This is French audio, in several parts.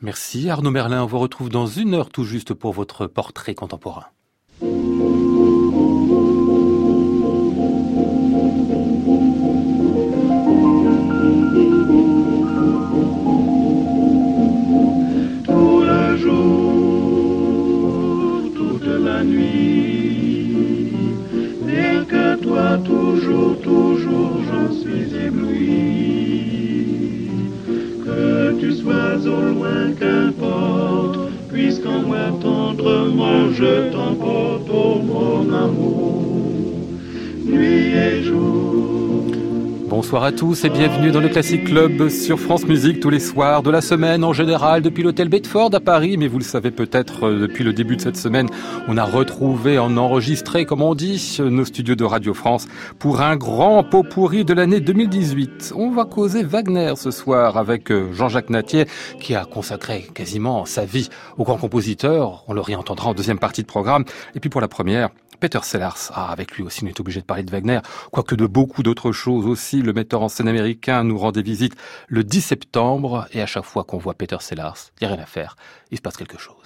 Merci Arnaud Merlin, on vous retrouve dans une heure tout juste pour votre portrait contemporain. Que tu sois au loin, qu'importe, puisqu'en moi tendrement je t'emporte, oh mon amour, nuit et jour. Bonsoir à tous et bienvenue dans le Classic Club sur France Musique tous les soirs de la semaine en général depuis l'hôtel Bedford à Paris. Mais vous le savez peut-être euh, depuis le début de cette semaine, on a retrouvé en enregistré, comme on dit, nos studios de Radio France pour un grand pot pourri de l'année 2018. On va causer Wagner ce soir avec euh, Jean-Jacques Natier qui a consacré quasiment sa vie au grand compositeur. On le réentendra en deuxième partie de programme. Et puis pour la première, Peter Sellars, ah, avec lui aussi on est obligé de parler de Wagner, quoique de beaucoup d'autres choses aussi. Le metteur en scène américain nous rendait visite le 10 septembre et à chaque fois qu'on voit Peter Sellars, il n'y a rien à faire, il se passe quelque chose.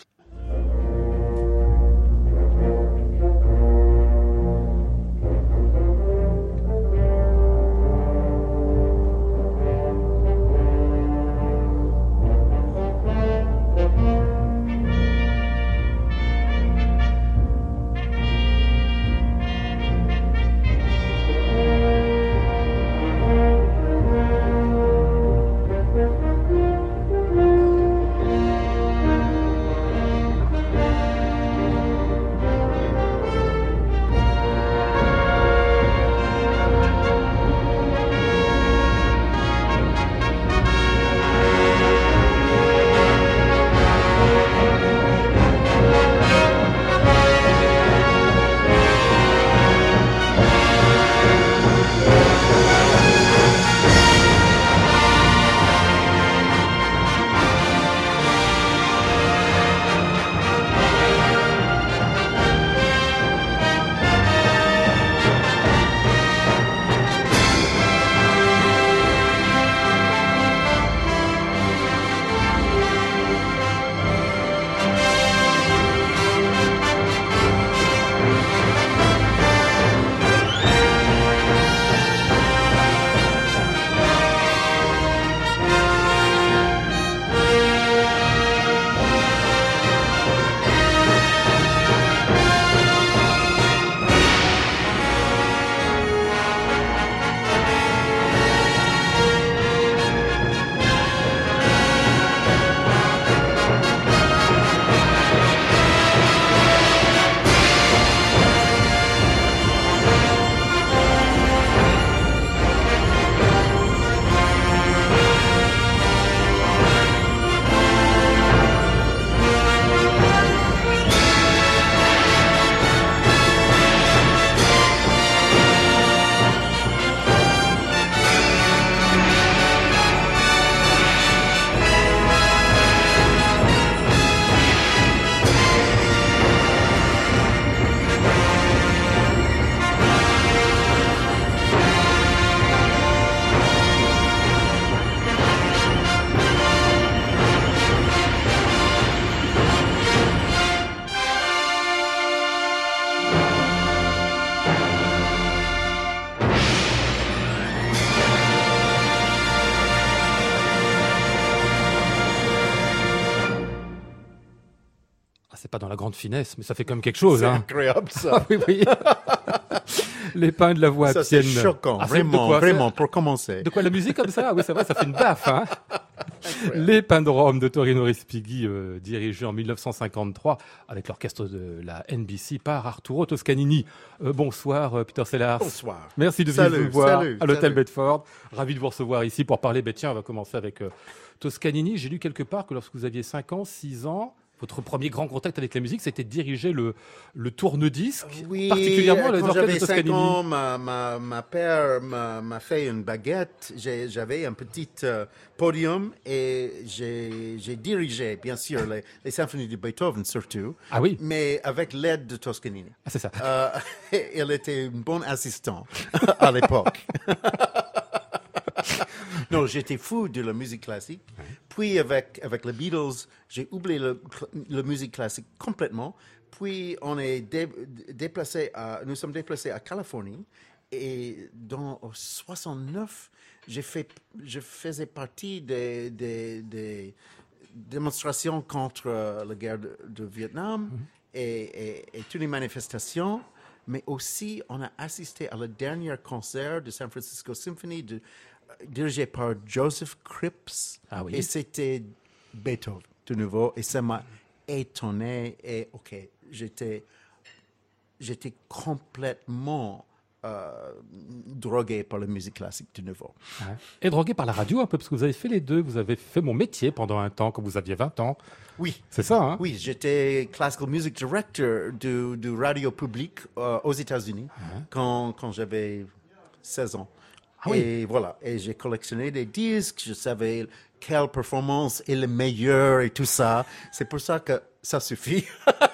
Dans la grande finesse, mais ça fait quand même quelque chose. C'est Hein. incroyable ça. Ah oui, oui. Les pins de la voix ça c'est choquant, Ah, vraiment, quoi, vraiment, pour commencer. De quoi la musique comme ça? Oui, c'est vrai, ça fait une baffe. Hein Les Pins de Rome de Torino Respighi, euh, dirigé en 1953 avec l'orchestre de la NBC par Arturo Toscanini. Euh, bonsoir, euh, Peter Sellars. Bonsoir. Merci de venir Salut, nous voir salut, à l'hôtel salut. Bedford. Ravi de vous recevoir ici pour parler. Ben, tiens, on va commencer avec euh, Toscanini. J'ai lu quelque part que lorsque vous aviez 5 ans, 6 ans, votre premier grand contact avec la musique, c'était de diriger le, le tourne-disque, Oui, particulièrement quand j'avais 5 Toscanini. ans, ma, ma, ma père m'a fait une baguette. J'avais un petit euh, podium et j'ai j'ai dirigé, bien sûr, les, les symphonies de Beethoven surtout, Ah oui, mais avec l'aide de Toscanini. ah, c'est ça. Euh, il était un bon assistant à l'époque. non, j'étais fou de la musique classique. Puis avec, avec les Beatles, j'ai oublié la musique classique complètement. Puis on est dé- déplacé à, nous sommes déplacés à Californie. Et dans en 69, j'ai fait, je faisais partie des, des, des démonstrations contre euh, la guerre de, de Vietnam et, et- et toutes les manifestations. Mais aussi, on a assisté à le dernier concert de San Francisco Symphony de, dirigé par Joseph Cripps. Ah oui. Et c'était Beethoven, de nouveau. Et ça m'a étonné. Et OK, j'étais j'étais complètement euh, drogué par la musique classique de nouveau. Ouais. Et drogué par la radio un peu, parce que vous avez fait les deux. Vous avez fait mon métier pendant un temps, quand vous aviez 20 ans. Oui, C'est ça, hein? Oui, j'étais classical music director du, du radio public euh, aux États-Unis quand, quand j'avais 16 ans. Ah oui. Et voilà, et j'ai collectionné des disques, je savais quelle performance est le meilleur et tout ça. C'est pour ça que ça suffit.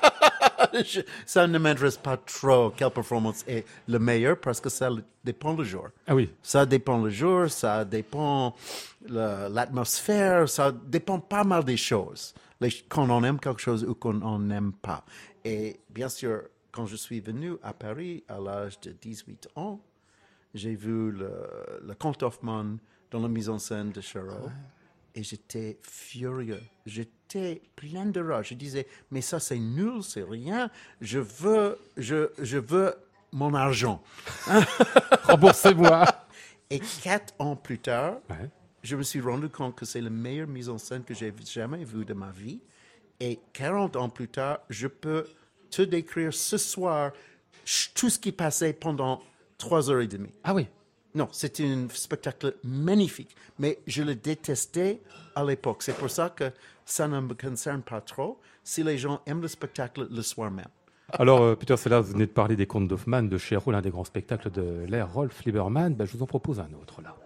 Je- ça ne m'intéresse pas trop quelle performance est le meilleur parce que ça dépend le jour. Ah oui. Ça dépend le jour, ça dépend l'atmosphère, ça dépend pas mal des choses. Les, quand on aime quelque chose ou qu'on n'aime pas. Et bien sûr, quand je suis venu à Paris à l'âge de 18 ans, j'ai vu le, le comte Hoffmann dans la mise en scène de Charot. Et j'étais furieux. J'étais plein de rage. Je disais, mais ça c'est nul, c'est rien. Je veux, je, je veux mon argent. Remboursez-moi. Et quatre ans plus tard, Ouais. je me suis rendu compte que c'est la meilleure mise en scène que j'ai jamais vue de ma vie. Et 40 ans plus tard, je peux te décrire ce soir tout ce qui passait pendant trois heures et demie. Ah oui. Non, c'était un spectacle magnifique, mais je le détestais à l'époque. C'est pour ça que ça ne me concerne pas trop si les gens aiment le spectacle le soir même. Alors, euh, Peter Sellers, vous venez de parler des contes d'Hoffmann, de Chéreau, l'un des grands spectacles de l'ère Rolf Lieberman. Ben, je vous en propose un autre, là.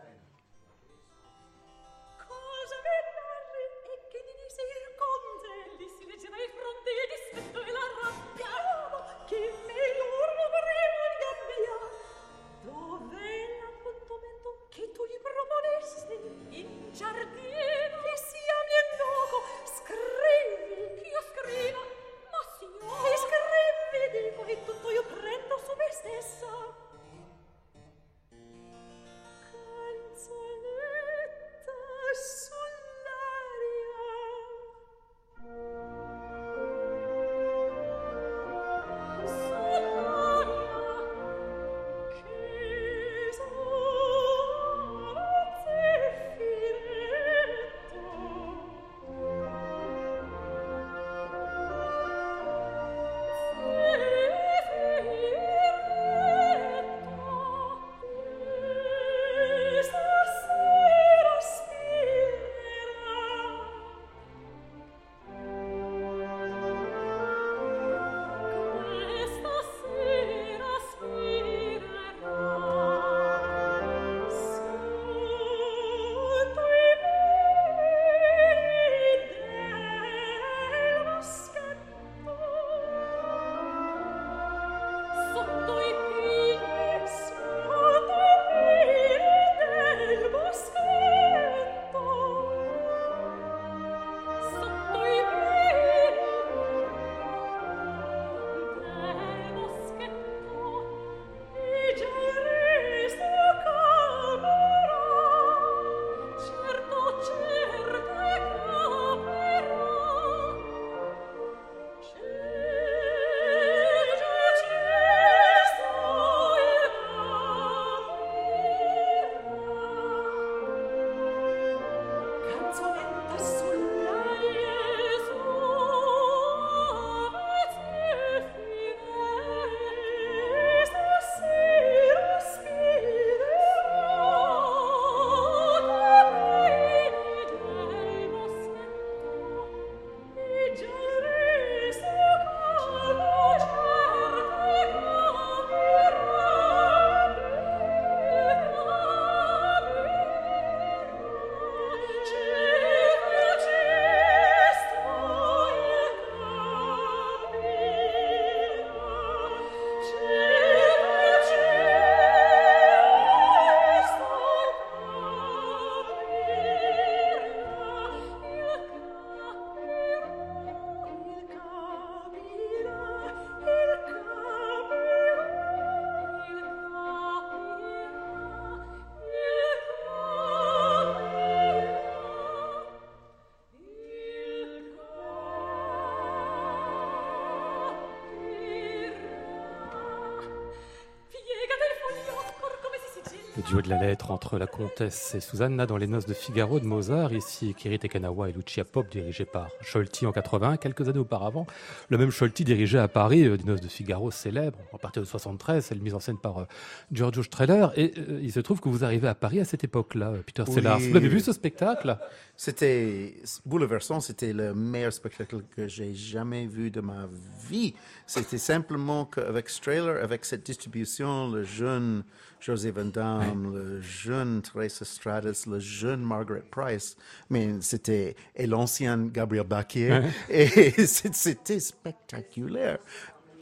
Duo de la lettre entre la comtesse et Susanna dans Les Noces de Figaro de Mozart, ici Kiri Tekanawa et Lucia Pop, dirigé par Scholti en 80, quelques années auparavant. Le même Scholti dirigeait à Paris euh, des Noces de Figaro célèbres, partir de 73, celle mise en scène par euh, Giorgio Strehler. Et euh, il se trouve que vous arrivez à Paris à cette époque-là, euh, Peter Oui. Sellars. Vous l'avez vu ce spectacle? C'était bouleversant, c'était le meilleur spectacle que j'ai jamais vu de ma vie. C'était simplement qu'avec Strahler, avec cette distribution, le jeune José Van Damme, le jeune Teresa Stratus, le jeune Margaret Price, mais c'était et l'ancien Gabriel Bacquier, et c'était spectaculaire.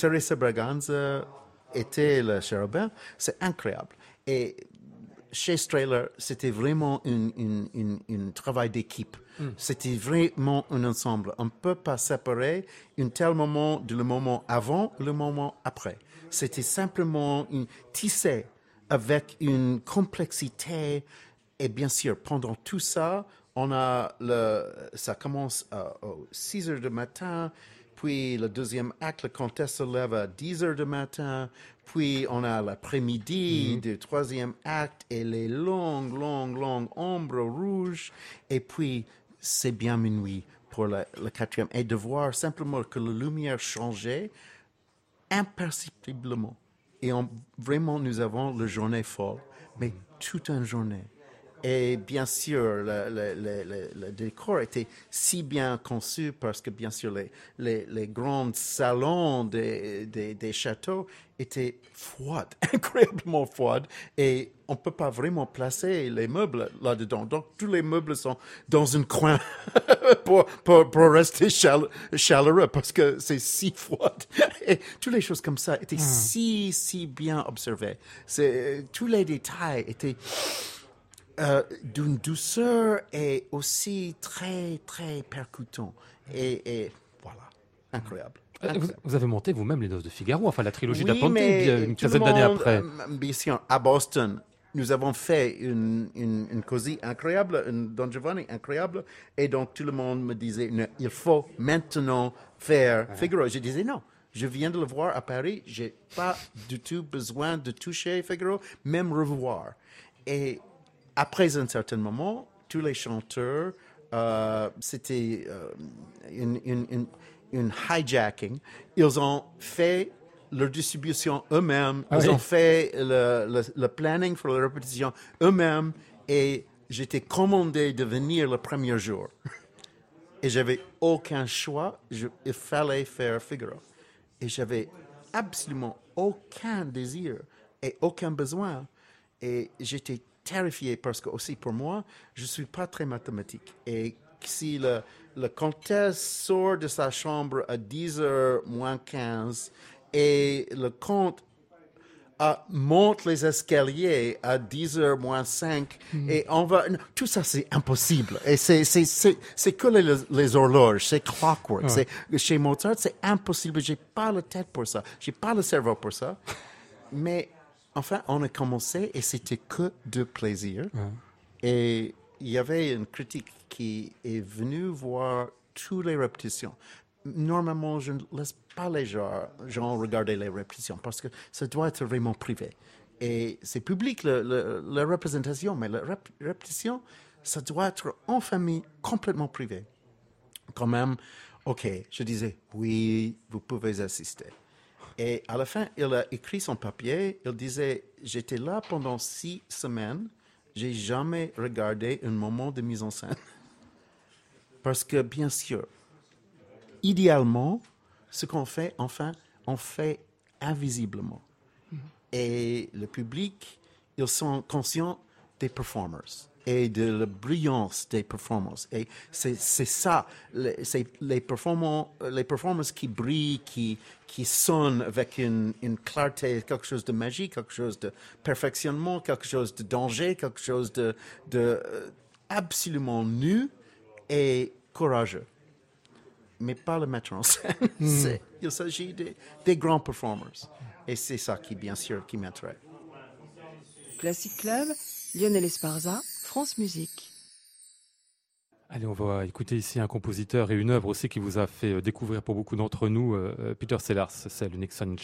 Teresa Braganza était le chérubin, c'est incroyable. Et chez Strahler, c'était vraiment un travail d'équipe. C'était vraiment un ensemble. On ne peut pas séparer un tel moment le moment avant, le moment après. C'était simplement une tissé avec une complexité. Et bien sûr, pendant tout ça, on a le, ça commence à, 6 heures du matin, puis le deuxième acte, la comtesse se lève à 10 heures du matin, puis on a l'après-midi du troisième acte et les longues, longues, longues ombres rouges, et puis c'est bien minuit pour le, le quatrième, et de voir simplement que la lumière changeait imperceptiblement. Et on- vraiment, nous avons la journée folle, mais toute une journée. Et bien sûr, le, le- le- le- le décor était si bien conçu parce que, bien sûr, les, les, les grands salons des, des, des châteaux étaient froids, incroyablement froids, et on ne peut pas vraiment placer les meubles là-dedans. Donc, tous les meubles sont dans un coin pour, pour, pour rester chale- chaleureux parce que c'est si froid. Et toutes les choses comme ça étaient si, si bien observées. Tous les détails étaient euh, d'une douceur et aussi très, très percutant. Et, et voilà, incroyable. Euh, Vous, Incroyable. vous avez monté vous-même Les Noces de Figaro, enfin la trilogie Oui, bien une quinzaine d'années après. euh, Bien sûr, à Boston, nous avons fait une, une, une cosy incroyable, une Don Giovanni incroyable, et donc tout le monde me disait, il faut maintenant faire Figaro. Je disais non. Je viens de le voir à Paris, j'ai pas du tout besoin de toucher Figaro, même revoir. Et après un certain moment, tous les chanteurs, euh, c'était euh, une, une, une, une hijacking. Ils ont fait leur distribution eux-mêmes, Ah ils oui. ont fait le, le, le planning pour la répétition eux-mêmes, et j'étais commandé de venir le premier jour. Et j'avais aucun choix, je- il fallait faire Figaro. Et j'avais absolument aucun désir et aucun besoin. Et j'étais terrifié parce que aussi pour moi, je suis pas très mathématique. Et si le, le comtesse sort de sa chambre à 10h moins 15 et le comte ah, monte les escaliers à 10h moins 5 et on va... non, tout ça, c'est impossible. Et c'est, c'est, c'est, c'est que les, les horloges, c'est clockwork. C'est, chez Mozart, c'est impossible. J'ai pas la tête pour ça. J'ai pas le cerveau pour ça. Mais enfin, on a commencé et c'était que de plaisir. Et il y avait une critique qui est venue voir toutes les répétitions. Normalement, je ne laisse pas les gens, gens regarder les répétitions parce que ça doit être vraiment privé. Et c'est public, le- le- la représentation, mais la rép- répétition, ça doit être en famille, complètement privé. Quand même, OK, je disais, oui, vous pouvez assister. Et à la fin, il a écrit son papier. Il disait J'étais là pendant six semaines. J'ai jamais regardé un moment de mise en scène. Parce que, bien sûr, idéalement, ce qu'on fait, enfin, on fait invisiblement. Et le public, ils sont conscients des performers et de la brillance des performances. Et c'est ça, les- c'est les performances, les performances qui brillent, qui, qui sonnent avec une, une clarté, quelque chose de magique, quelque chose de perfectionnement, quelque chose de danger, quelque chose de, de euh, absolument nu et courageux mais pas le mettre en scène. C'est- Il s'agit des, des grands performers. Et c'est ça qui, bien sûr, qui m'intéresse. Classic Club, Lionel Esparza, France Musique. Allez, on va écouter ici un compositeur et une œuvre aussi qui vous a fait euh, découvrir pour beaucoup d'entre nous, euh, euh, Peter Sellars, c'est le Nixon in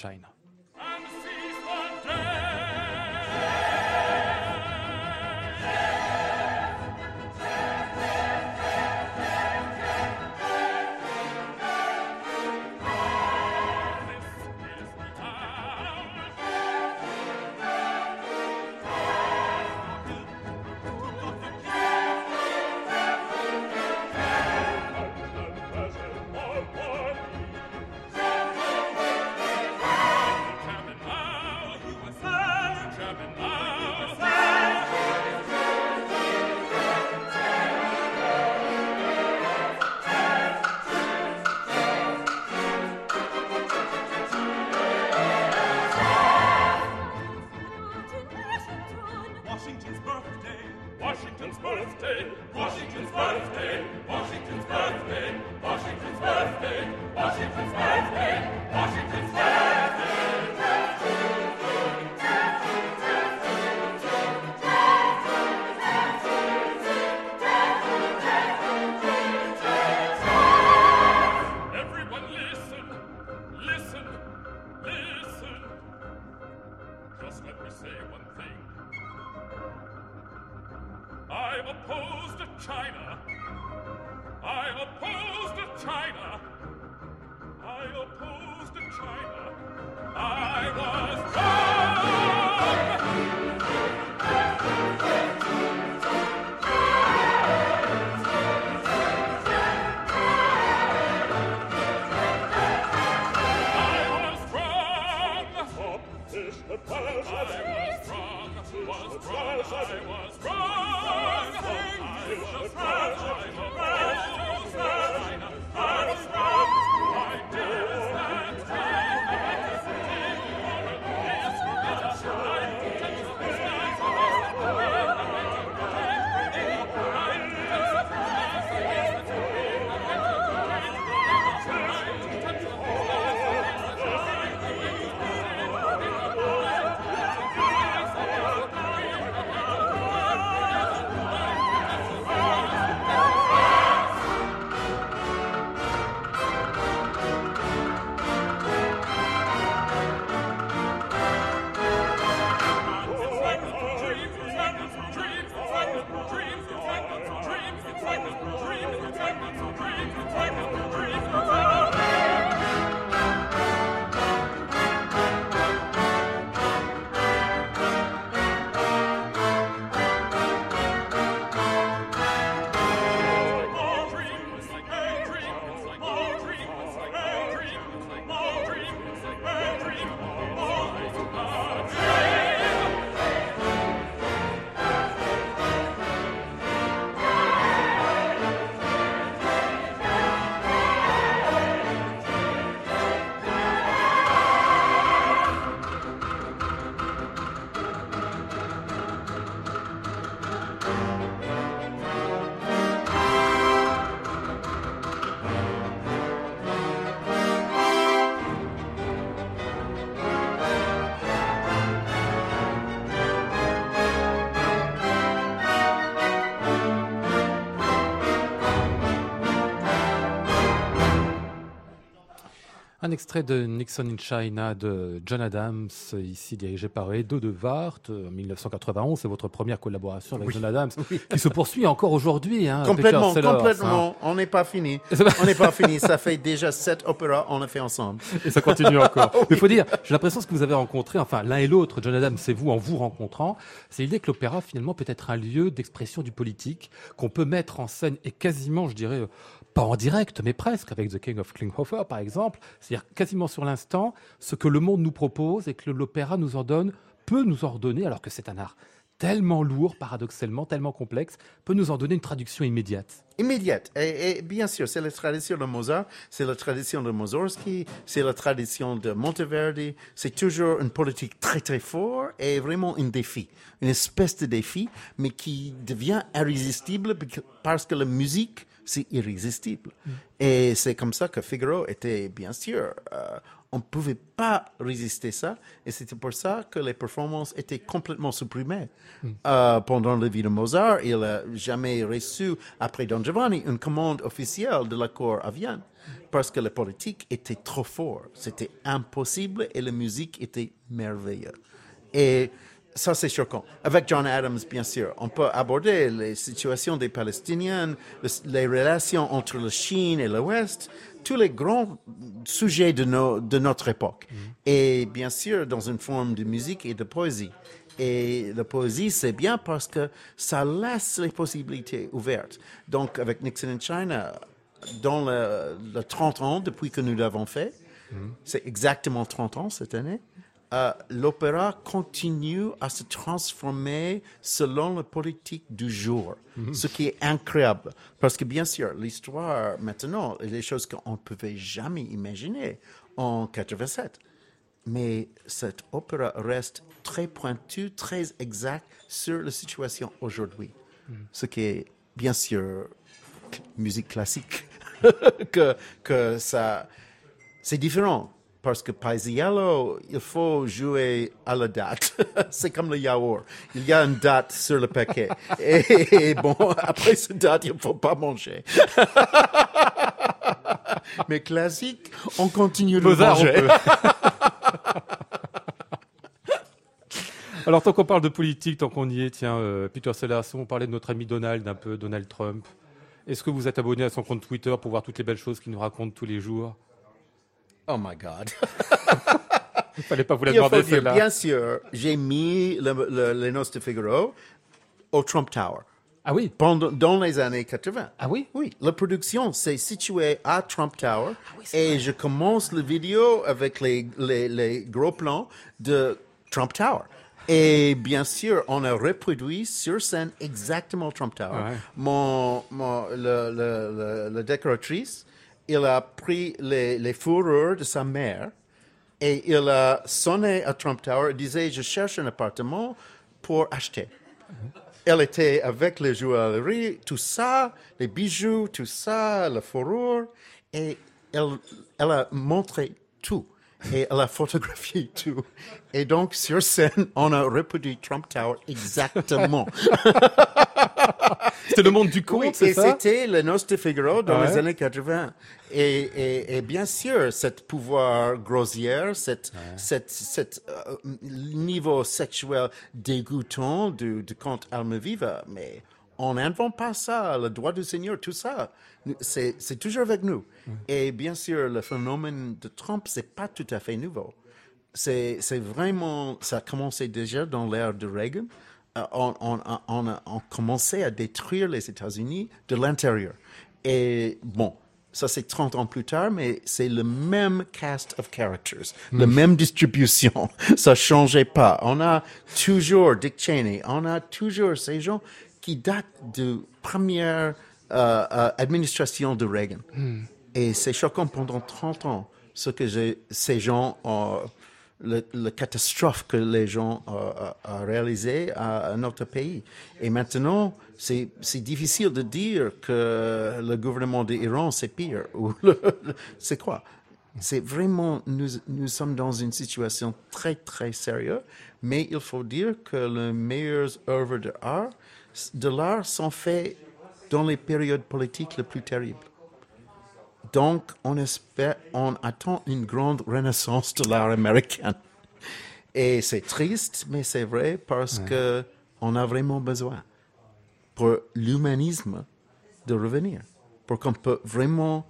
Un extrait de Nixon in China de John Adams, ici dirigé par Edo de Wart, en 1991. C'est votre première collaboration avec John Adams, qui se poursuit encore aujourd'hui. Hein, Complètement, hein. complètement. On n'est pas fini. On n'est pas fini. Ça fait déjà sept opéras, on a fait ensemble. Et ça continue encore. Il faut dire, j'ai l'impression que ce que vous avez rencontré, enfin l'un et l'autre, John Adams et vous, en vous rencontrant, c'est l'idée que l'opéra finalement peut être un lieu d'expression du politique, qu'on peut mettre en scène et quasiment, je dirais, pas en direct, mais presque, avec The King of Klinghoffer par exemple, c'est-à-dire quasiment sur l'instant, ce que le monde nous propose et que l'opéra nous en donne, peut nous en redonner, alors que c'est un art tellement lourd, paradoxalement, tellement complexe, peut nous en donner une traduction immédiate. Immédiate. Et, bien sûr, c'est la tradition de Mozart, c'est la tradition de Mussorgsky, c'est la tradition de Monteverdi. C'est toujours une politique très très forte et vraiment un défi, une espèce de défi, mais qui devient irrésistible parce que la musique, c'est irrésistible. Et c'est comme ça que Figaro était, bien sûr, euh, on ne pouvait pas résister ça, et c'était pour ça que les performances étaient complètement supprimées. Euh, pendant la vie de Mozart, il n'a jamais reçu, après Don Giovanni, une commande officielle de la cour à Vienne, parce que la politique était trop forte. C'était impossible, et la musique était merveilleuse. Et ça, c'est choquant. Avec John Adams, bien sûr, on peut aborder les situations des Palestiniens, le- les relations entre la Chine et l'Ouest, tous les grands sujets de, nos- de notre époque. Et bien sûr, dans une forme de musique et de poésie. Et la poésie, c'est bien parce que ça laisse les possibilités ouvertes. Donc, avec Nixon in China, dans le, le 30 ans depuis que nous l'avons fait, c'est exactement 30 ans cette année, euh, l'opéra continue à se transformer selon la politique du jour, ce qui est incroyable. Parce que bien sûr, l'histoire maintenant, est des choses qu'on ne pouvait jamais imaginer en 87. Mais cet opéra reste très pointu, très exact sur la situation aujourd'hui, ce qui est bien sûr, musique classique, que, que ça, c'est différent. Parce que Paisiello, il faut jouer à la date. c'est comme le yaourt. Il y a une date sur le paquet. Et, et bon, après cette date, il ne faut pas manger. Mais classique, on continue de manger. Alors, tant qu'on parle de politique, tant qu'on y est, tiens, euh, Peter Sellers, on parlait de notre ami Donald, un peu, Donald Trump. Est-ce que vous êtes abonné à son compte Twitter pour voir toutes les belles choses qu'il nous raconte tous les jours? Oh my God. Il fallait pas vous la demander, celle-là. bien sûr, j'ai mis le, le- les noces de Figaro au Trump Tower Ah oui pendant, dans les années 80. Ah oui? Oui, la production s'est située à Trump Tower Ah c'est et je commence la vidéo avec les, les, les gros plans de Trump Tower. Et bien sûr, on a reproduit sur scène exactement Trump Tower. Ouais. Mon, mon, le, le, le- la décoratrice, il a pris les, fourrures de sa mère et il a sonné à Trump Tower et disait, je cherche un appartement pour acheter. Elle était avec les joailleries, tout ça, les bijoux, tout ça, la fourrure, et elle, elle a montré tout. Et elle a photographié tout. Et donc, sur scène, on a reproduit Trump Tower exactement. C'était le monde du conte, Oui, c'est ça? c'était le Noce de Figaro dans les années 80. Et, et, et bien sûr, cette pouvoir grossière, cette, cette, cette euh, niveau sexuel dégoûtant du, du conte Almaviva, mais on n'invente pas ça, le droit du Seigneur, tout ça. C'est toujours avec nous. Et bien sûr, le phénomène de Trump, c'est pas tout à fait nouveau. C'est c'est vraiment, ça a commencé déjà dans l'ère de Reagan. Euh, on, on, a- on a on commençait à détruire les États-Unis de l'intérieur. Et bon, ça c'est 30 ans plus tard, mais c'est le même cast of characters, la même distribution. Ça changeait pas. On a toujours Dick Cheney, on a toujours ces gens qui datent de première euh, euh, administration de Reagan. Et c'est choquant pendant 30 ans ce que ces gens ont, le, le catastrophe que les gens ont, ont réalisé à, à notre pays. Et maintenant, c'est difficile de dire que le gouvernement d'Iran, c'est pire. C'est quoi? C'est vraiment, nous, nous sommes dans une situation très, très sérieuse, mais il faut dire que les meilleures œuvres de art, de l'art sont faites dans les périodes politiques les plus terribles. Donc, on espère, on attend une grande renaissance de l'art américain. Et c'est triste, mais c'est vrai parce que on a vraiment besoin pour l'humanisme de revenir, pour qu'on peut vraiment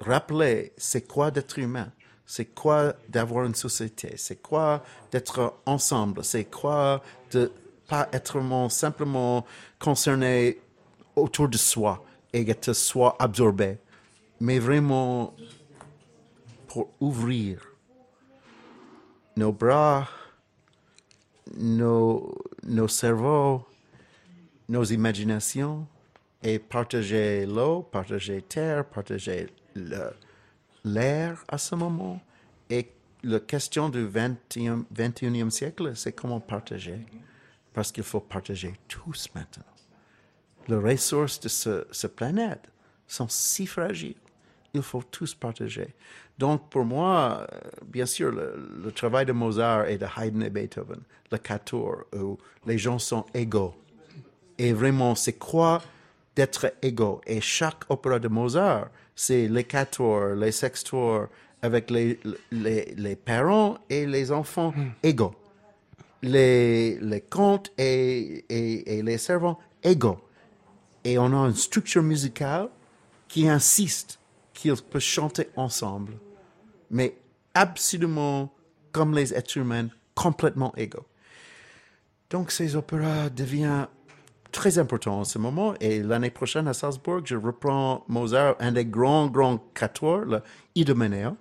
rappeler c'est quoi d'être humain, c'est quoi d'avoir une société, c'est quoi d'être ensemble, c'est quoi de pas être simplement concerné autour de soi et être soi absorbé, mais vraiment pour ouvrir nos bras, nos, nos cerveaux, nos imaginations et partager l'eau, partager terre, partager l'air à ce moment. Et la question du 21e, 21e siècle, c'est comment partager. Parce qu'il faut partager tous maintenant. Les ressources de ce, ce planète sont si fragiles. Il faut tous partager. Donc, pour moi, euh, bien sûr, le, travail de Mozart et de Haydn et Beethoven, le quatuor, où les gens sont égaux. Et vraiment, c'est quoi d'être égaux? Et chaque opéra de Mozart, c'est les quatuors, les sextuors, avec les, les, parents et les enfants égaux. Les, les contes et, et les servants égaux. Et on a une structure musicale qui insiste qu'ils peuvent chanter ensemble, mais absolument comme les êtres humains, complètement égaux. Donc ces opéras deviennent très importants en ce moment. Et l'année prochaine à Salzbourg, je reprends Mozart, un des grands, grands quatuors, le Idomeneo,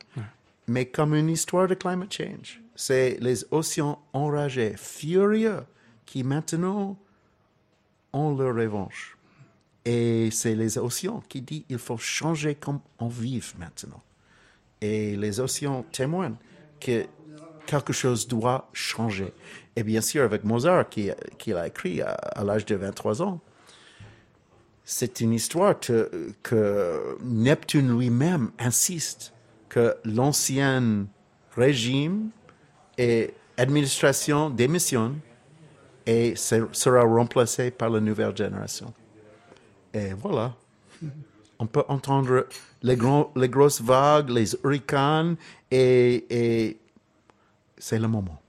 mais comme une histoire de climate change. C'est les océans enragés, furieux, qui maintenant ont leur revanche. Et c'est les océans qui disent il faut changer comme on vit maintenant. Et les océans témoignent que quelque chose doit changer. Et bien sûr, avec Mozart, qui, qui l'a écrit à, l'âge de 23 ans, c'est une histoire que, Neptune lui-même insiste que l'ancien régime et administration démissionnent et se- sera remplacé par la nouvelle génération. Et voilà. On peut entendre les, gros- les grosses vagues, les hurricanes, et c'est le moment.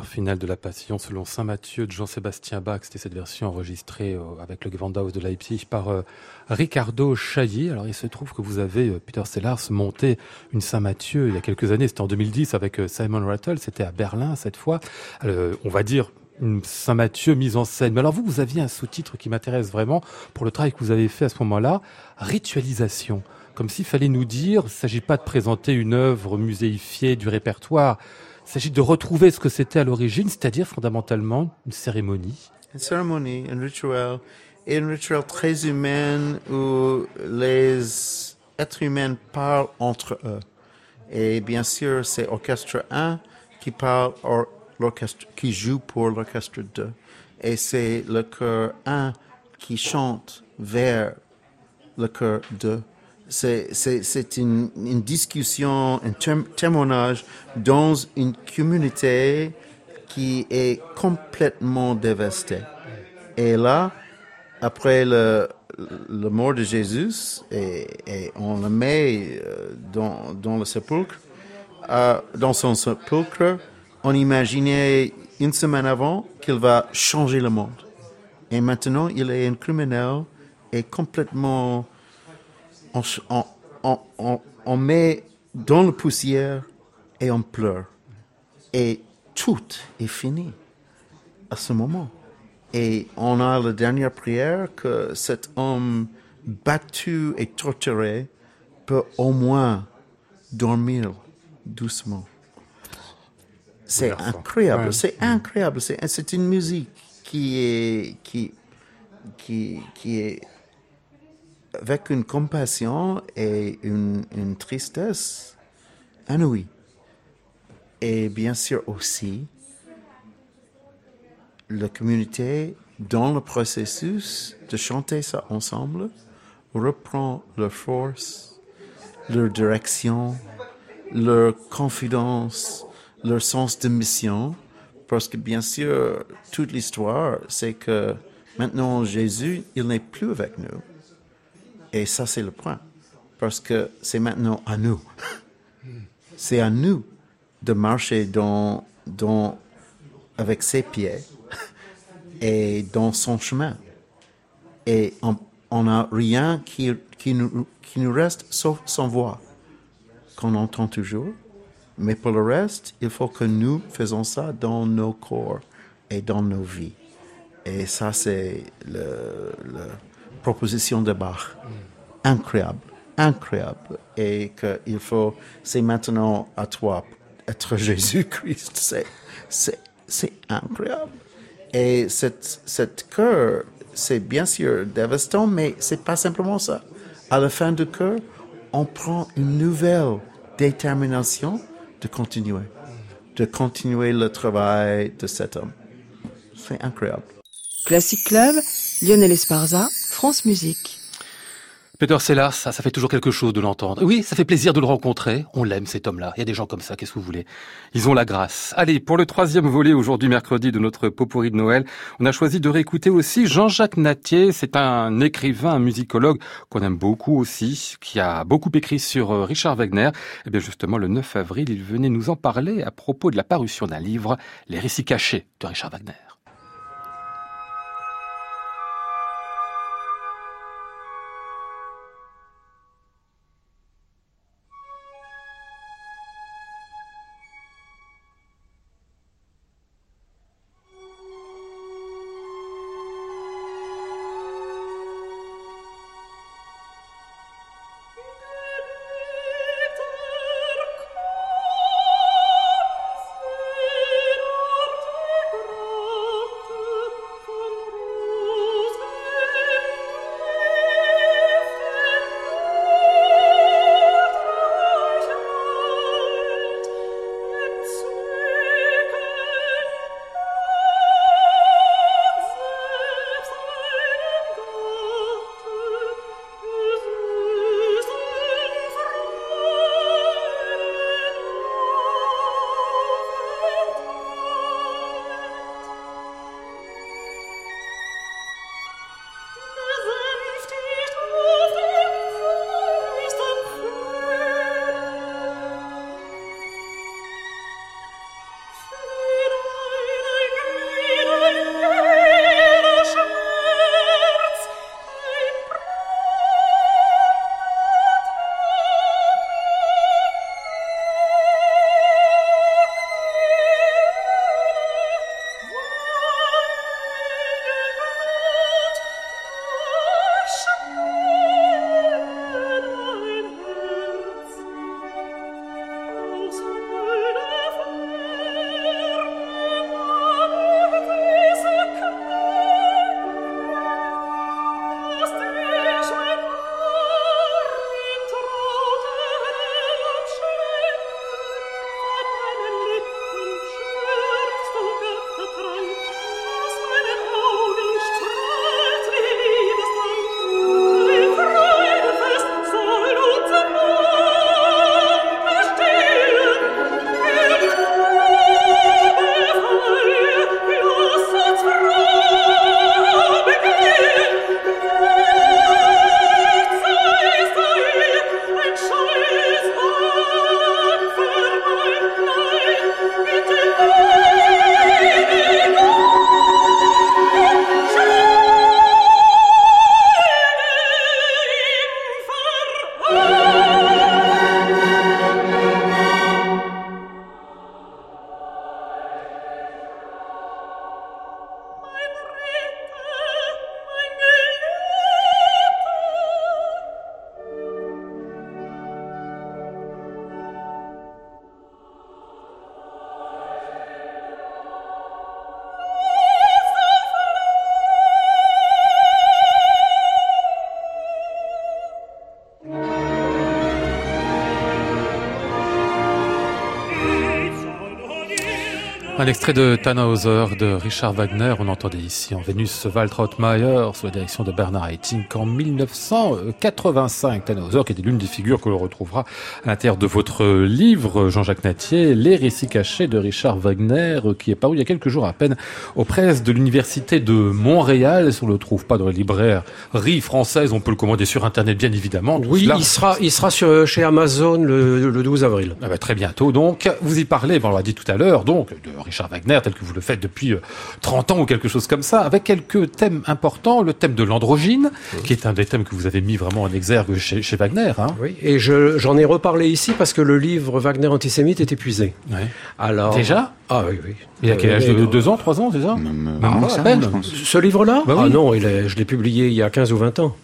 Chœur final de la Passion selon Saint Matthieu de Jean-Sébastien Bach. C'était cette version enregistrée euh, avec le Gewandhaus de Leipzig par euh, Ricardo Chailly. Alors il se trouve que vous avez, euh, Peter Sellars, monté une Saint Matthieu il y a quelques années. C'était en 2010 avec Simon Rattle. C'était à Berlin cette fois. on va dire une Saint Matthieu mise en scène. Mais alors vous, vous aviez un sous-titre qui m'intéresse vraiment pour le travail que vous avez fait à ce moment-là, ritualisation. Comme s'il fallait nous dire, il ne s'agit pas de présenter une œuvre muséifiée du répertoire, il s'agit de retrouver ce que c'était à l'origine, c'est-à-dire fondamentalement une cérémonie. Une cérémonie, un rituel, et un rituel très humain où les êtres humains parlent entre eux. Et bien sûr, c'est orchestre 1 qui parle, l'orchestre, qui joue pour l'orchestre 2. Et c'est le chœur 1 qui chante vers le chœur 2 c'est une, une, discussion, un témoignage dans une communauté qui est complètement dévastée. Et là, après le, le mort de Jésus, et, on le met euh, dans, dans le sépulcre, euh, dans son sépulcre, on imaginait une semaine avant qu'il va changer le monde. Et maintenant, il est un criminel et complètement on, met dans la poussière et on pleure. Et tout est fini à ce moment. Et on a la dernière prière que cet homme battu et torturé peut au moins dormir doucement. C'est incroyable, c'est incroyable. C'est une musique qui est, qui, qui, qui est avec une compassion et une, une tristesse inouïe. Et bien sûr aussi, la communauté, dans le processus de chanter ça ensemble, reprend leur force, leur direction, leur confidence, leur sens de mission, parce que bien sûr, toute l'histoire, c'est que maintenant Jésus, il n'est plus avec nous. Et ça, c'est le point. Parce que c'est maintenant à nous. c'est à nous de marcher dans, dans, avec ses pieds et dans son chemin. Et on n'a rien qui, qui, nous, qui nous reste sauf son voix, qu'on entend toujours. Mais pour le reste, il faut que nous faisons ça dans nos corps et dans nos vies. Et ça, c'est le, le proposition de Bach. Incroyable, incroyable. Et qu'il faut, c'est maintenant à toi, être Jésus-Christ. C'est, c'est, c'est incroyable. Et cette, cette cœur, c'est bien sûr dévastant, mais c'est pas simplement ça. À la fin du cœur, on prend une nouvelle détermination de continuer, de continuer le travail de cet homme. C'est incroyable. Classic Club, Lionel Esparza, France Musique. Peter Sellars, ça, ça fait toujours quelque chose de l'entendre. Oui, ça fait plaisir de le rencontrer. On l'aime, cet homme-là. Il y a des gens comme ça, qu'est-ce que vous voulez? Ils ont la grâce. Allez, pour le troisième volet aujourd'hui, mercredi, de notre potpourri de Noël, on a choisi de réécouter aussi Jean-Jacques Natier. C'est un écrivain, un musicologue qu'on aime beaucoup aussi, qui a beaucoup écrit sur euh, Richard Wagner. Et eh bien justement, le 9 avril, il venait nous en parler à propos de la parution d'un livre, Les récits cachés de Richard Wagner. Un extrait de Tannhauser de Richard Wagner, on entendait ici en Vénus Waltraud-Mayer sous la direction de Bernard Haitink en 1985. Tannhauser qui était l'une des figures que l'on retrouvera à l'intérieur de votre livre, Jean-Jacques Natier, Les récits cachés de Richard Wagner, qui est paru il y a quelques jours à peine aux presses de l'Université de Montréal. Si on ne le trouve pas dans les librairies françaises, on peut le commander sur Internet bien évidemment. Oui, il sera, il sera sur, chez Amazon le, le 12 avril. Ah bah, très bientôt donc. Vous y parlez, on l'a dit tout à l'heure, donc de Richard Wagner tel que vous le faites depuis 30 ans ou quelque chose comme ça, avec quelques thèmes importants. Le thème de l'androgyne, qui est un des thèmes que vous avez mis vraiment en exergue chez, chez Wagner. Hein. Oui, et j'en ai reparlé ici parce que le livre Wagner antisémite est épuisé. Ouais. Alors Déjà? Ah oui, oui. Il y a quel âge Euh, de Deux ans, trois ans, c'est ça? Même, Ah, ça. Ce livre-là? Bah Ah oui. non, il est, je l'ai publié il y a 15 ou 20 ans.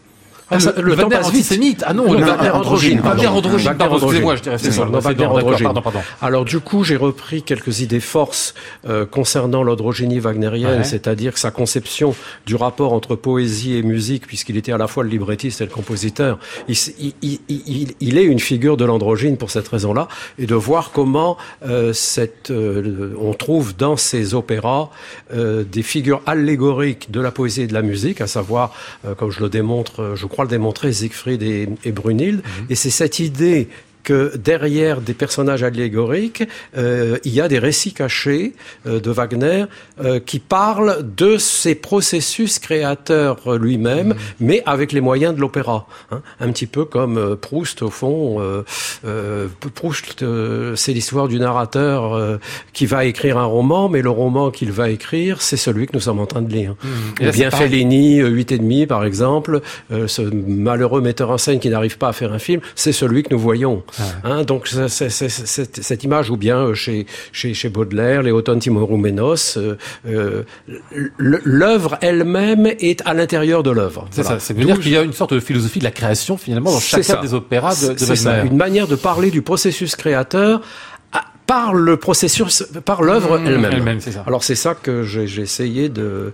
Ah, ça- le, le Wagner antisémite. Ah non, Le le Wagner androgyne, Wagner androgyne, pardon, excusez-moi, androgyne. je dirais C'est ça, c'est non, Wagner androgyne. Pardon, pardon. Alors du coup, j'ai repris quelques idées forces euh, concernant l'androgynie wagnérienne, c'est-à-dire que sa conception du rapport entre poésie et musique, puisqu'il était à la fois le librettiste et le compositeur, il, il, il- il est une figure de l'androgyne pour cette raison-là, et de voir comment euh, cette, euh, on trouve dans ces opéras euh, des figures allégoriques de la poésie et de la musique, à savoir, euh, comme je le démontre, euh, je crois le démontrer, Siegfried et, et Brunhilde, et c'est cette idée que derrière des personnages allégoriques, euh, il y a des récits cachés euh, de Wagner euh, qui parlent de ses processus créateurs euh, lui-même, mais avec les moyens de l'opéra. hein. Un petit peu comme euh, Proust, au fond. euh, euh, Proust, euh, c'est l'histoire du narrateur euh, qui va écrire un roman, mais le roman qu'il va écrire, c'est celui que nous sommes en train de lire. Et là, bien. Fellini, euh, 8 et demi, par exemple, euh, ce malheureux metteur en scène qui n'arrive pas à faire un film, c'est celui que nous voyons. Hein, donc cette, cette image, ou bien euh, chez, chez, chez Baudelaire, Léoton Timoroumenos, euh, euh, l- l'œuvre elle-même est à l'intérieur de l'œuvre. C'est Voilà. ça, c'est veut dire qu'il y a une sorte de philosophie de la création finalement dans chacun ça. des opéras de, de C'est ça, Wagner. une manière de parler du processus créateur par le processus, par l'œuvre Mmh, elle-même. elle-même, c'est ça. Alors c'est ça que j'ai j'ai essayé de,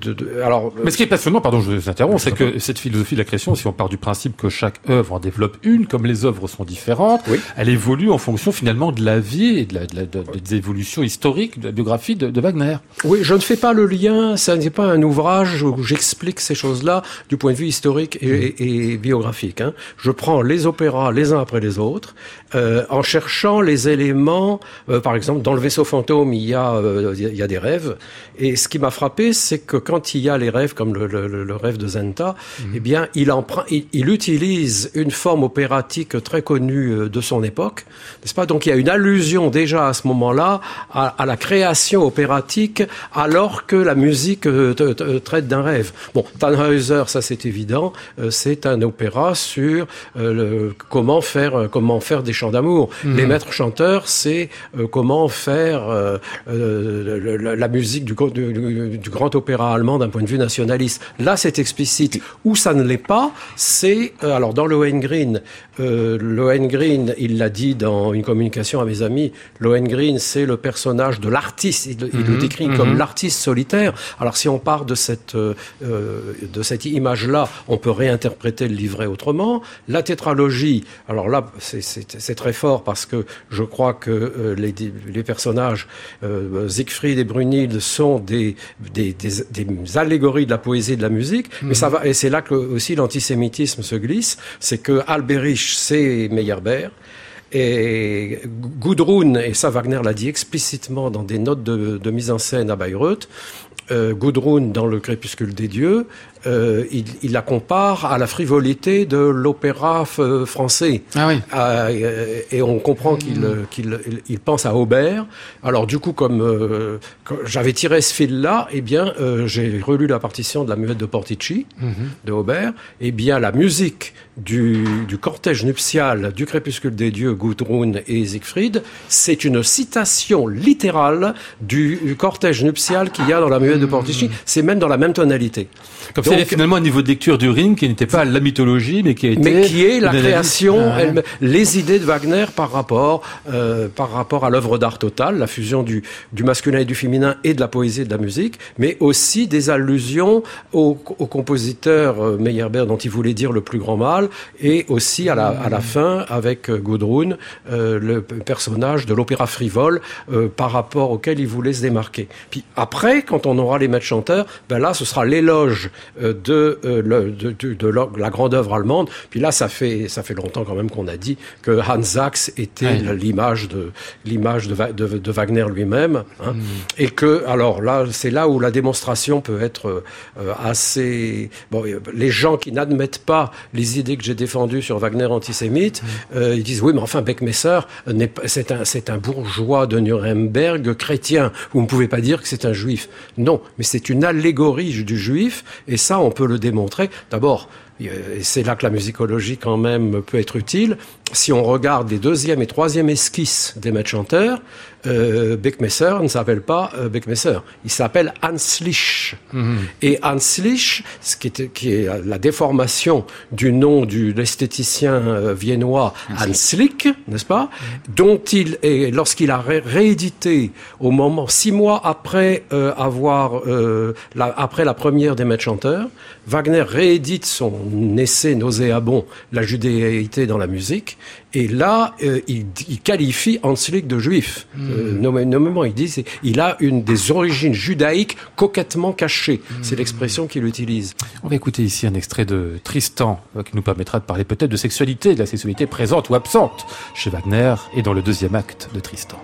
de, de- alors Mais ce qui est passionnant, pardon, je vous interromps, c'est que cette philosophie de la création, si on part du principe que chaque œuvre en développe une, comme les œuvres sont différentes, Oui. elle évolue en fonction finalement de la vie et de la, de la- de- des évolutions historiques de la biographie de, de Wagner. Oui, je ne fais pas le lien, ça n'est pas un ouvrage où j'explique ces choses-là du point de vue historique et, et- et biographique. hein. Je prends les opéras les uns après les autres, euh, en cherchant les éléments, euh, par exemple, dans le vaisseau fantôme, il y a, euh, il y a des rêves, et ce qui m'a frappé, c'est que quand il y a les rêves, comme le, le- le rêve de Zenta, eh bien, il, emprunt- il, il utilise une forme opératique très connue de son époque, n'est-ce pas? Donc il y a une allusion déjà à ce moment-là à, à la création opératique, alors que la musique te- te- traite d'un rêve. Bon, Tannhäuser, ça c'est évident, c'est un opéra sur le- comment faire comment faire des chants d'amour. Les maîtres chanteurs, c'est euh, comment faire euh, euh, le- le- la musique du, du- du- du grand opéra allemand d'un point de vue nationaliste. Là, c'est explicite. Où ça ne l'est pas, c'est alors dans Lohengrin, Lohengrin, il l'a dit dans une communication à mes amis, Lohengrin, c'est le personnage de l'artiste. Il, il le décrit comme l'artiste solitaire. Alors, si on part de cette de cette image-là, on peut réinterpréter le livret autrement. La tétralogie, alors là, c'est- c'est très fort parce que je crois que euh, les, les personnages euh, Siegfried et Brunhilde sont des, des, des, des allégories de la poésie et de la musique, mais ça va et c'est là que aussi l'antisémitisme se glisse, c'est que Alberich c'est Meyerbeer. Et Gudrun, et ça Wagner l'a dit explicitement dans des notes de, de mise en scène à Bayreuth, euh, Gudrun dans Le Crépuscule des dieux, euh, il, il la compare à la frivolité de l'opéra f- français. Ah oui. Euh, et on comprend qu'il euh, qu'il il- il pense à Aubert. Alors du coup, comme euh, j'avais tiré ce fil-là, eh bien, euh, j'ai relu la partition de la muette de Portici de Aubert. Eh bien, la musique du, du cortège nuptial du crépuscule des dieux, Gudrun et Siegfried, c'est une citation littérale du, du cortège nuptial qu'il y a dans la muette de Portici. C'est même dans la même tonalité. Comme Donc, finalement un niveau de lecture du Ring qui n'était pas la mythologie, mais qui était mais qui est la création, Ah, elle- les idées de Wagner par rapport, euh, par rapport à l'œuvre d'art totale, la fusion du, du masculin et du féminin et de la poésie et de la musique, mais aussi des allusions au, au compositeur euh, Meyerbeer dont il voulait dire le plus grand mal, et aussi à la, à la fin avec euh, Gudrun, euh, le personnage de l'opéra frivole euh, par rapport auquel il voulait se démarquer. Puis après, quand on aura les maîtres chanteurs, ben là, ce sera l'éloge euh, de, euh, le- de, de- de la grande œuvre allemande. Puis là, ça fait, ça fait longtemps quand même qu'on a dit que Hans Sachs était l'image de l'image de, Wagner lui-même, hein. Mm. et que alors là, c'est là où la démonstration peut être euh, euh, assez. Bon, euh, les gens qui n'admettent pas les idées que j'ai défendues sur Wagner antisémite, Mm. euh, ils disent oui, mais enfin Beckmesser, euh, c'est un, c'est un bourgeois de Nuremberg chrétien. Vous ne pouvez pas dire que c'est un juif. Non, mais c'est une allégorie du juif, et ça, on peut le démontrer. D'abord. Et c'est là que la musicologie quand même peut être utile. Si on regarde les deuxième et troisième esquisses des maîtres chanteurs, euh, Beckmesser ne s'appelle pas euh, Beckmesser, il s'appelle Hans Lich. Et Hans Lich, ce qui est, qui est la déformation du nom du l'esthéticien euh, viennois Hans Lick, n'est-ce pas Dont il est, lorsqu'il a ré- réédité au moment six mois après euh, avoir euh, la, après la première des maîtres chanteurs, Wagner réédite son essai nauséabond La judéité dans la musique, et là euh, il, il qualifie Hans Lick de juif. Euh, nommé- nommément, il dit il a une des origines judaïques coquettement cachées. C'est l'expression qu'il utilise. On va écouter ici un extrait de Tristan, euh, qui nous permettra de parler peut-être de sexualité, de la sexualité présente ou absente chez Wagner et dans le deuxième acte de Tristan.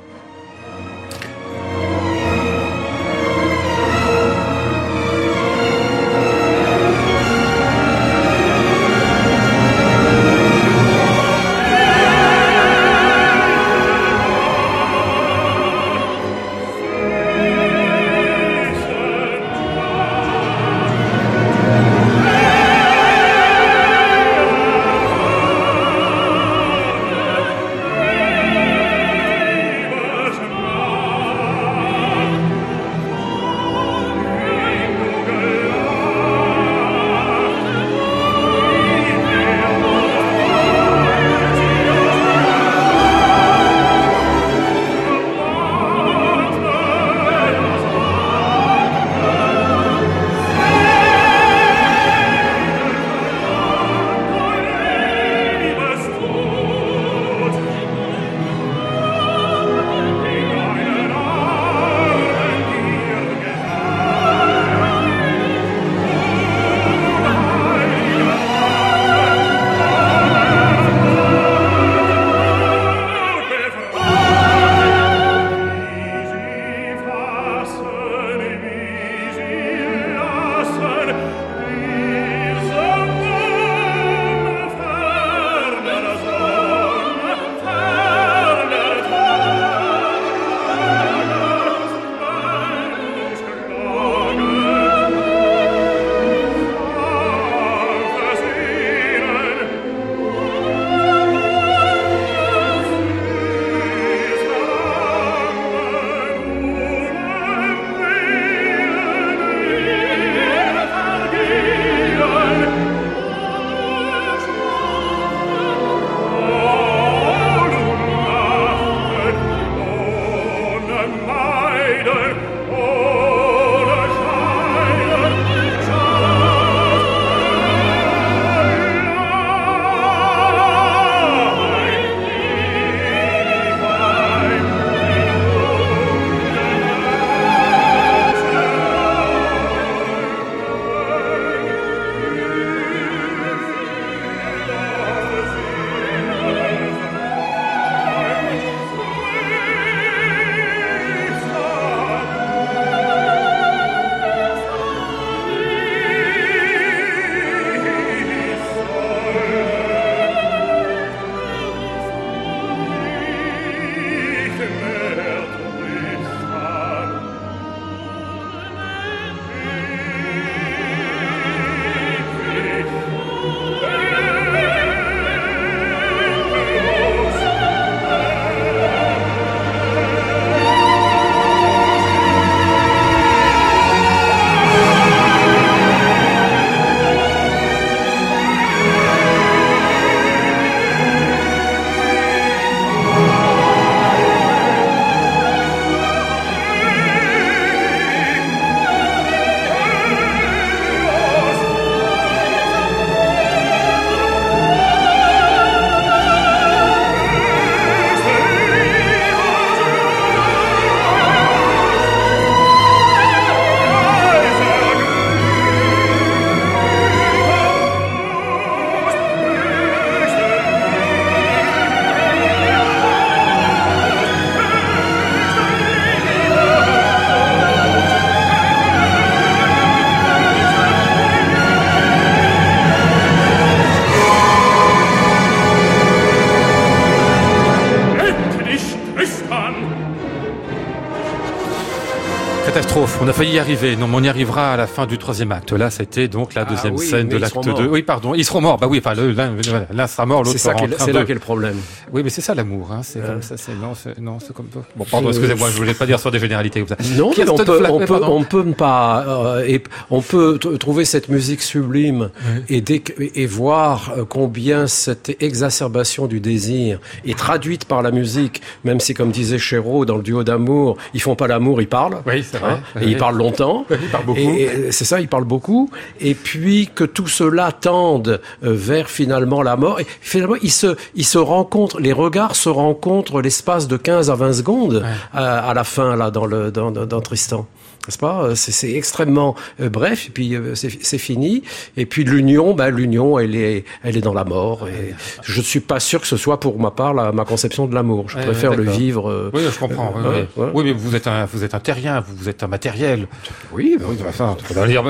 Catastrophe, on a failli y arriver. Non, mais on y arrivera à la fin du troisième acte. Là, c'était donc la Ah deuxième oui, scène de l'acte seront 2. morts. Oui, pardon, ils seront morts. Bah oui, enfin, l'un l'un sera mort, l'autre sera train c'est là qu'est le problème. Oui, mais c'est ça l'amour, hein. C'est comme ça, c'est non, c'est non, c'est comme Bon, pardon, excusez-moi, je voulais pas dire sur des généralités comme ça. Non, mais on peut, Flack- on mais peut, pardon. on peut ne pas, euh, et on peut t- trouver cette musique sublime et voir euh, combien cette exacerbation du désir est traduite par la musique, même si, comme disait Chéreau dans le duo d'amour, ils font pas l'amour, ils parlent. Oui, c'est vrai. Hein, et ils parlent longtemps. Parlent beaucoup. Et, c'est ça, ils parlent beaucoup. Et puis que tout cela tende euh, vers finalement la mort. Et finalement, ils se, ils se rencontrent, les regards se rencontrent l'espace de 15 à 20 secondes à, à la fin, là, dans, le, dans, dans, dans Tristan. N'est-ce pas? C'est extrêmement euh, bref, et puis euh, c'est c'est fini. Et puis l'union, ben, l'union, elle est, elle est dans la mort. Et je ne suis pas sûr que ce soit pour ma part la, ma conception de l'amour. Je Ouais, préfère le vivre. euh, Oui, je comprends. oui, euh, oui. ouais. Oui, mais vous êtes un, vous êtes un terrien, vous, vous êtes un matériel. oui, Oui, enfin,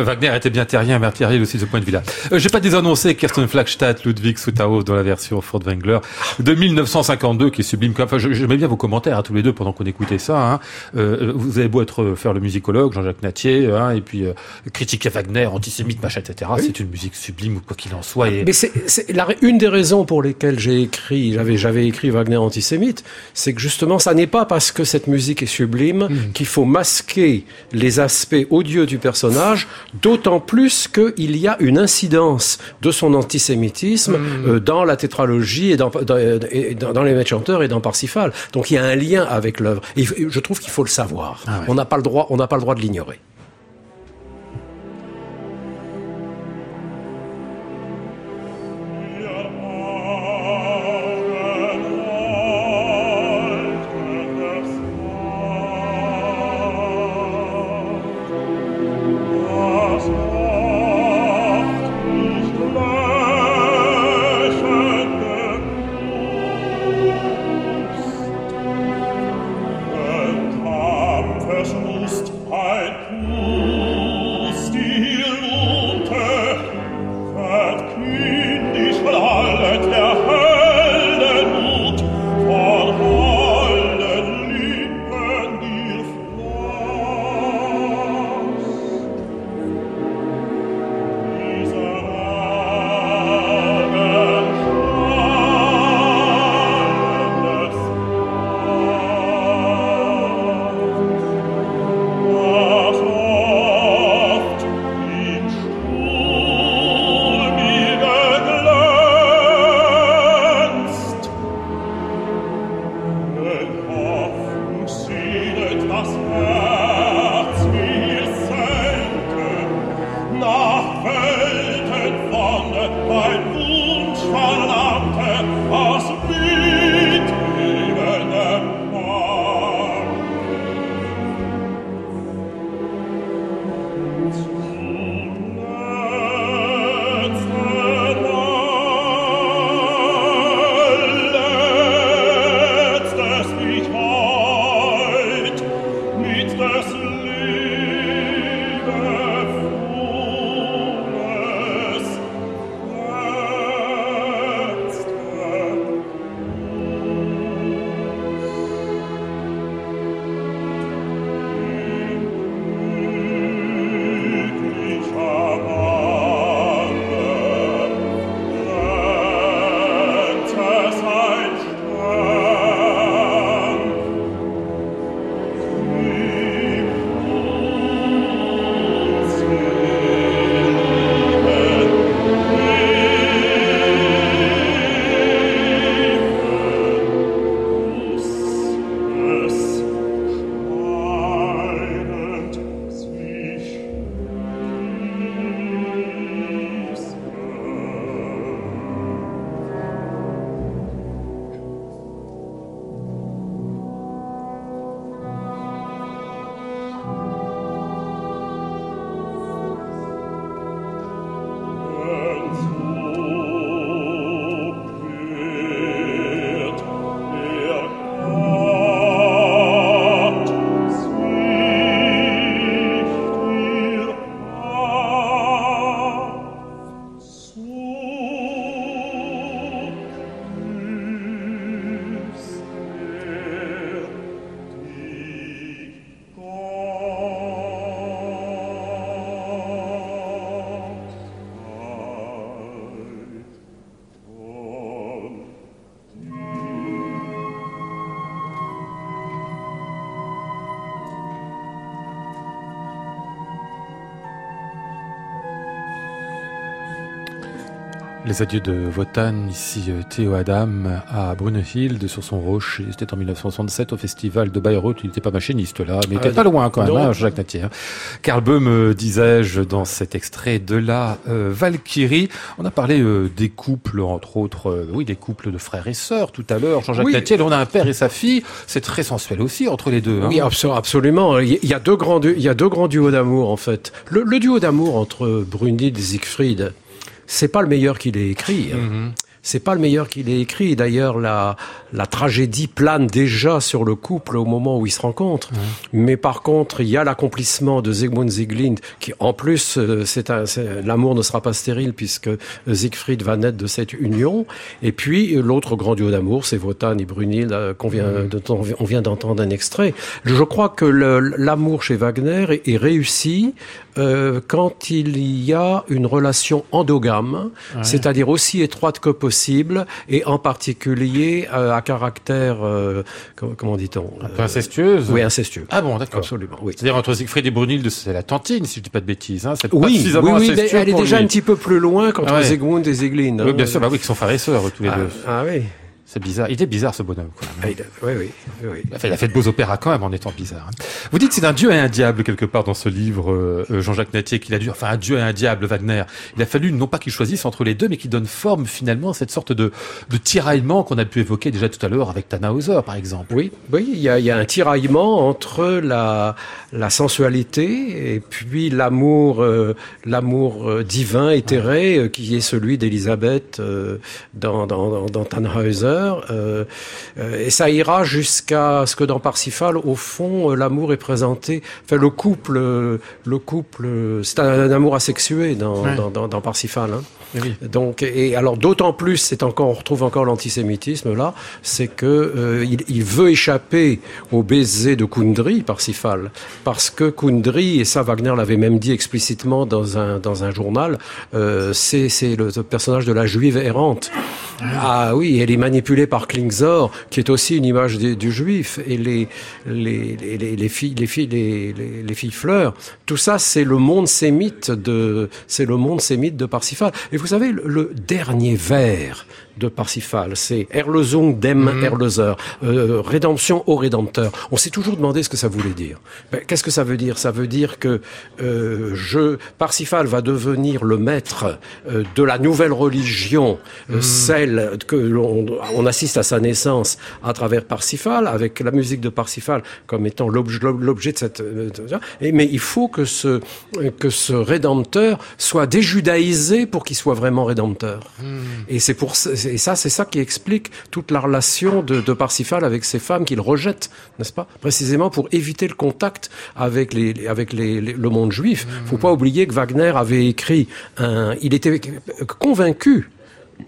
Wagner était bien terrien, matériel aussi de ce point de vue-là. Euh, J'ai pas désannoncé Kirsten Flagstadt, Ludwig Sutao dans la version Furtwängler de 1952, qui est sublime. Enfin, je- j'aimais bien vos commentaires à tous les deux pendant qu'on écoutait ça. Hein. Euh, vous avez beau être faire le musicologue, Jean-Jacques Natier, hein, et puis euh, critiquer Wagner, antisémite, machin, etc. C'est une musique sublime, ou quoi qu'il en soit. Et... Mais c'est la- une des raisons pour lesquelles j'ai écrit, j'avais j'avais écrit Wagner antisémite, c'est que justement, ça n'est pas parce que cette musique est sublime qu'il faut masquer les aspects odieux du personnage, d'autant plus qu'il y a une incidence de son antisémitisme euh, dans la tétralogie et dans, dans, et dans, dans les maîtres chanteurs et dans Parsifal. Donc il y a un lien avec l'œuvre. Et je trouve qu'il faut le savoir. On n'a pas le droit, on n'a pas le droit de l'ignorer. Les adieux de Wotan, ici euh, Théo Adam à Brunhild sur son rocher. C'était en 1967 au festival de Bayreuth. Il n'était pas machiniste là, mais il Ah, était pas loin quand même, hein, Jacques Natier. hein. Karl Böhm, euh, disais-je, dans cet extrait de la euh, Valkyrie. On a parlé euh, des couples, entre autres, euh, oui, des couples de frères et sœurs tout à l'heure. Jean-Jacques Oui. Natier, on a un père et sa fille. C'est très sensuel aussi entre les deux. hein. Oui, abso- absolument. Il y- a deux grands, il y a deux grands duos d'amour en fait. Le, le duo d'amour entre Brunhilde et Siegfried, c'est pas le meilleur qu'il ait écrit. hein. Mhm. C'est pas le meilleur qu'il ait écrit. D'ailleurs, la, la tragédie plane déjà sur le couple au moment où ils se rencontrent. Mais par contre, il y a l'accomplissement de Sigmund Sieglind, qui en plus, euh, c'est un- c'est- l'amour ne sera pas stérile puisque Siegfried va naître de cette union. Et puis, euh, l'autre grand duo d'amour, c'est Wotan et Brunhilde, euh, qu'on vient, de- on vient d'entendre un extrait. Je crois que l'amour chez Wagner est, est réussi euh, quand il y a une relation endogame, c'est-à-dire aussi étroite que possible, et en particulier euh, à caractère, euh, comment, comment dit-on peu incestueuse. Oui, incestueux. Ah bon, d'accord. Absolument, oui. C'est-à-dire entre Siegfried et Brunhilde, c'est la tantine, si je dis pas de bêtises. Hein. C'est pas Oui, oui, oui, mais elle est déjà lui. un petit peu plus loin qu'entre ouais. Et Sieglind. Oui, hein. bien sûr, bah oui, qui sont frères et sœurs, tous les Ah, deux. ah oui. C'est bizarre. Il était bizarre, ce bonhomme, quoi. Ah, il a- oui, oui, oui, oui. Il a fait, de beaux opéras quand même en étant bizarre. hein. Vous dites c'est un dieu et un diable quelque part dans ce livre, euh, euh, Jean-Jacques Natier, qu'il a dû, enfin un dieu et un diable, Wagner. Il a fallu non pas qu'il choisisse entre les deux, mais qu'il donne forme finalement à cette sorte de, de tiraillement qu'on a pu évoquer déjà tout à l'heure avec Tannhauser, par exemple. Oui, oui, il y a, il y a un tiraillement entre la, la sensualité et puis l'amour, euh, l'amour divin éthéré euh, qui est celui d'Élisabeth euh, dans, dans, dans, dans Tannhäuser. Euh, euh, et ça ira jusqu'à ce que dans Parsifal, au fond, euh, l'amour est présenté. Enfin, le couple, le couple, c'est un, un amour asexué dans, Ouais. dans, dans, dans Parsifal. Hein. Oui. Donc, et alors d'autant plus, c'est encore, on retrouve encore l'antisémitisme là, c'est que euh, il, il veut échapper au baiser de Kundry, Parsifal, parce que Kundry, et ça Wagner l'avait même dit explicitement dans un dans un journal, euh, c'est c'est le, le personnage de la juive errante. Ah oui, elle est manipulée par Klingzor, qui est aussi une image du, du juif, et les les, les, les, les filles les filles les, les, les filles fleurs. Tout ça, c'est le monde sémite de c'est le monde sémite de Parsifal. Et vous savez, le, dernier vers de Parsifal, c'est Erlösung dem Erlöser, euh, rédemption au rédempteur. On s'est toujours demandé ce que ça voulait dire. Ben, Qu'est-ce que ça veut dire? Ça veut dire que euh, je Parsifal va devenir le maître euh, de la nouvelle religion, euh, celle que l'on on assiste à sa naissance à travers Parsifal, avec la musique de Parsifal comme étant l'objet de cette. et- mais il faut que ce que ce rédempteur soit déjudaïsé pour qu'il soit vraiment rédempteur. Et c'est pour ça- et ça, c'est ça qui explique toute la relation de, Parsifal avec ces femmes qu'il rejette, n'est-ce pas? Précisément pour éviter le contact avec le monde juif. Faut pas oublier que Wagner avait écrit il était convaincu.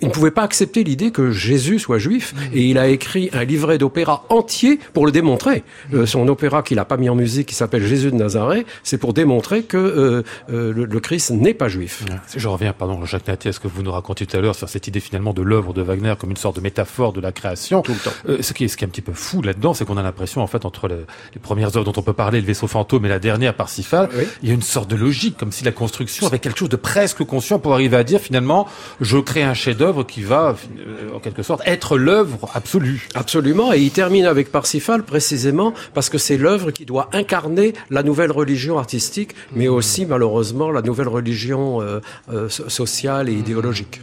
Il ne pouvait pas accepter l'idée que Jésus soit juif et il a écrit un livret d'opéra entier pour le démontrer. Euh, son opéra qu'il n'a pas mis en musique, qui s'appelle Jésus de Nazareth, c'est pour démontrer que euh, euh, le, le Christ n'est pas juif. Je reviens, pardon, Jacques Natier, à ce que vous nous racontiez tout à l'heure sur cette idée finalement de l'œuvre de Wagner comme une sorte de métaphore de la création. Tout le temps. Euh, ce, qui est, ce qui est un petit peu fou là-dedans, c'est qu'on a l'impression, en fait, entre le- les premières œuvres dont on peut parler, le vaisseau fantôme et la dernière, Parsifal, Oui. il y a une sorte de logique, comme si la construction avait quelque chose de presque conscient pour arriver à dire finalement, je crée un chef-d'œuvre qui va, euh, en quelque sorte, être l'œuvre absolue. Absolument, et il termine avec Parsifal précisément parce que c'est l'œuvre qui doit incarner la nouvelle religion artistique, mais aussi malheureusement la nouvelle religion euh, euh, so- sociale et idéologique.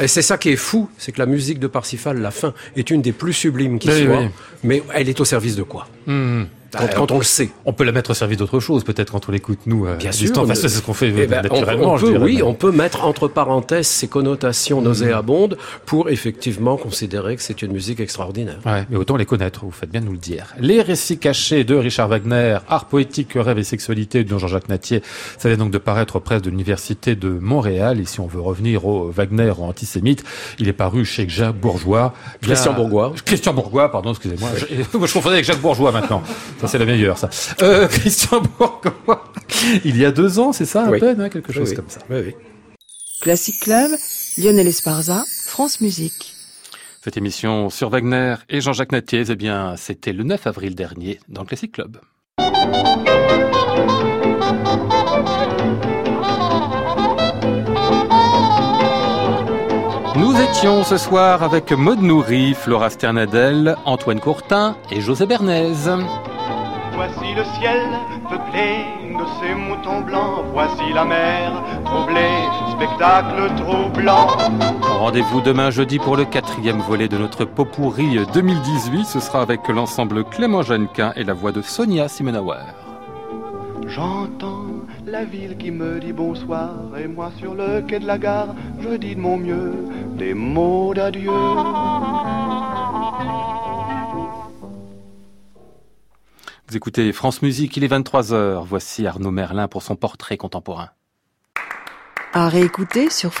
Et c'est ça qui est fou, c'est que la musique de Parsifal, la fin, est une des plus sublimes qui Oui, soit, oui. mais elle est au service de quoi? Hmm. Quand, quand on le sait. On peut la mettre au service d'autre chose, peut-être, quand on l'écoute, nous, euh, Bien sûr. Enfin, c'est ce qu'on fait Eh ben, naturellement, on peut, oui, on peut mettre entre parenthèses ces connotations nauséabondes pour effectivement considérer que c'est une musique extraordinaire. Ouais, mais autant les connaître, vous faites bien de nous le dire. Les récits cachés de Richard Wagner, Art poétique, rêve et sexualité de Jean-Jacques Natier, ça vient donc de paraître aux presses de l'Université de Montréal. Et si on veut revenir au Wagner antisémite, il est paru chez Jacques Bourgeois. Christian Bourgois. Christian Bourgois, pardon, excusez-moi. Je, je confondais avec Jacques Bourgeois maintenant. Ça, c'est la meilleure, ça. Euh, Christian Bourgois. Il y a deux ans, c'est ça, à Oui. peine, hein, quelque chose Oui, oui. comme ça. Oui, oui. Classic Club, Lionel Esparza, France Musique. Cette émission sur Wagner et Jean-Jacques Natier, eh bien, c'était le 9 avril dernier dans le Classic Club. étions ce soir avec Maud Nourri, Flora Sternadel, Antoine Courtin et José Bernays. Voici le ciel peuplé de ces moutons blancs. Voici la mer troublée, spectacle troublant. Rendez-vous demain jeudi pour le quatrième volet de notre Popourri 2018. Ce sera avec l'ensemble Clément Jeannequin et la voix de Sonia Simenauer. J'entends la ville qui me dit bonsoir et moi sur le quai de la gare, je dis de mon mieux des mots d'adieu. Écoutez France Musique, il est 23h. Voici Arnaud Merlin pour son portrait contemporain. À réécouter sur.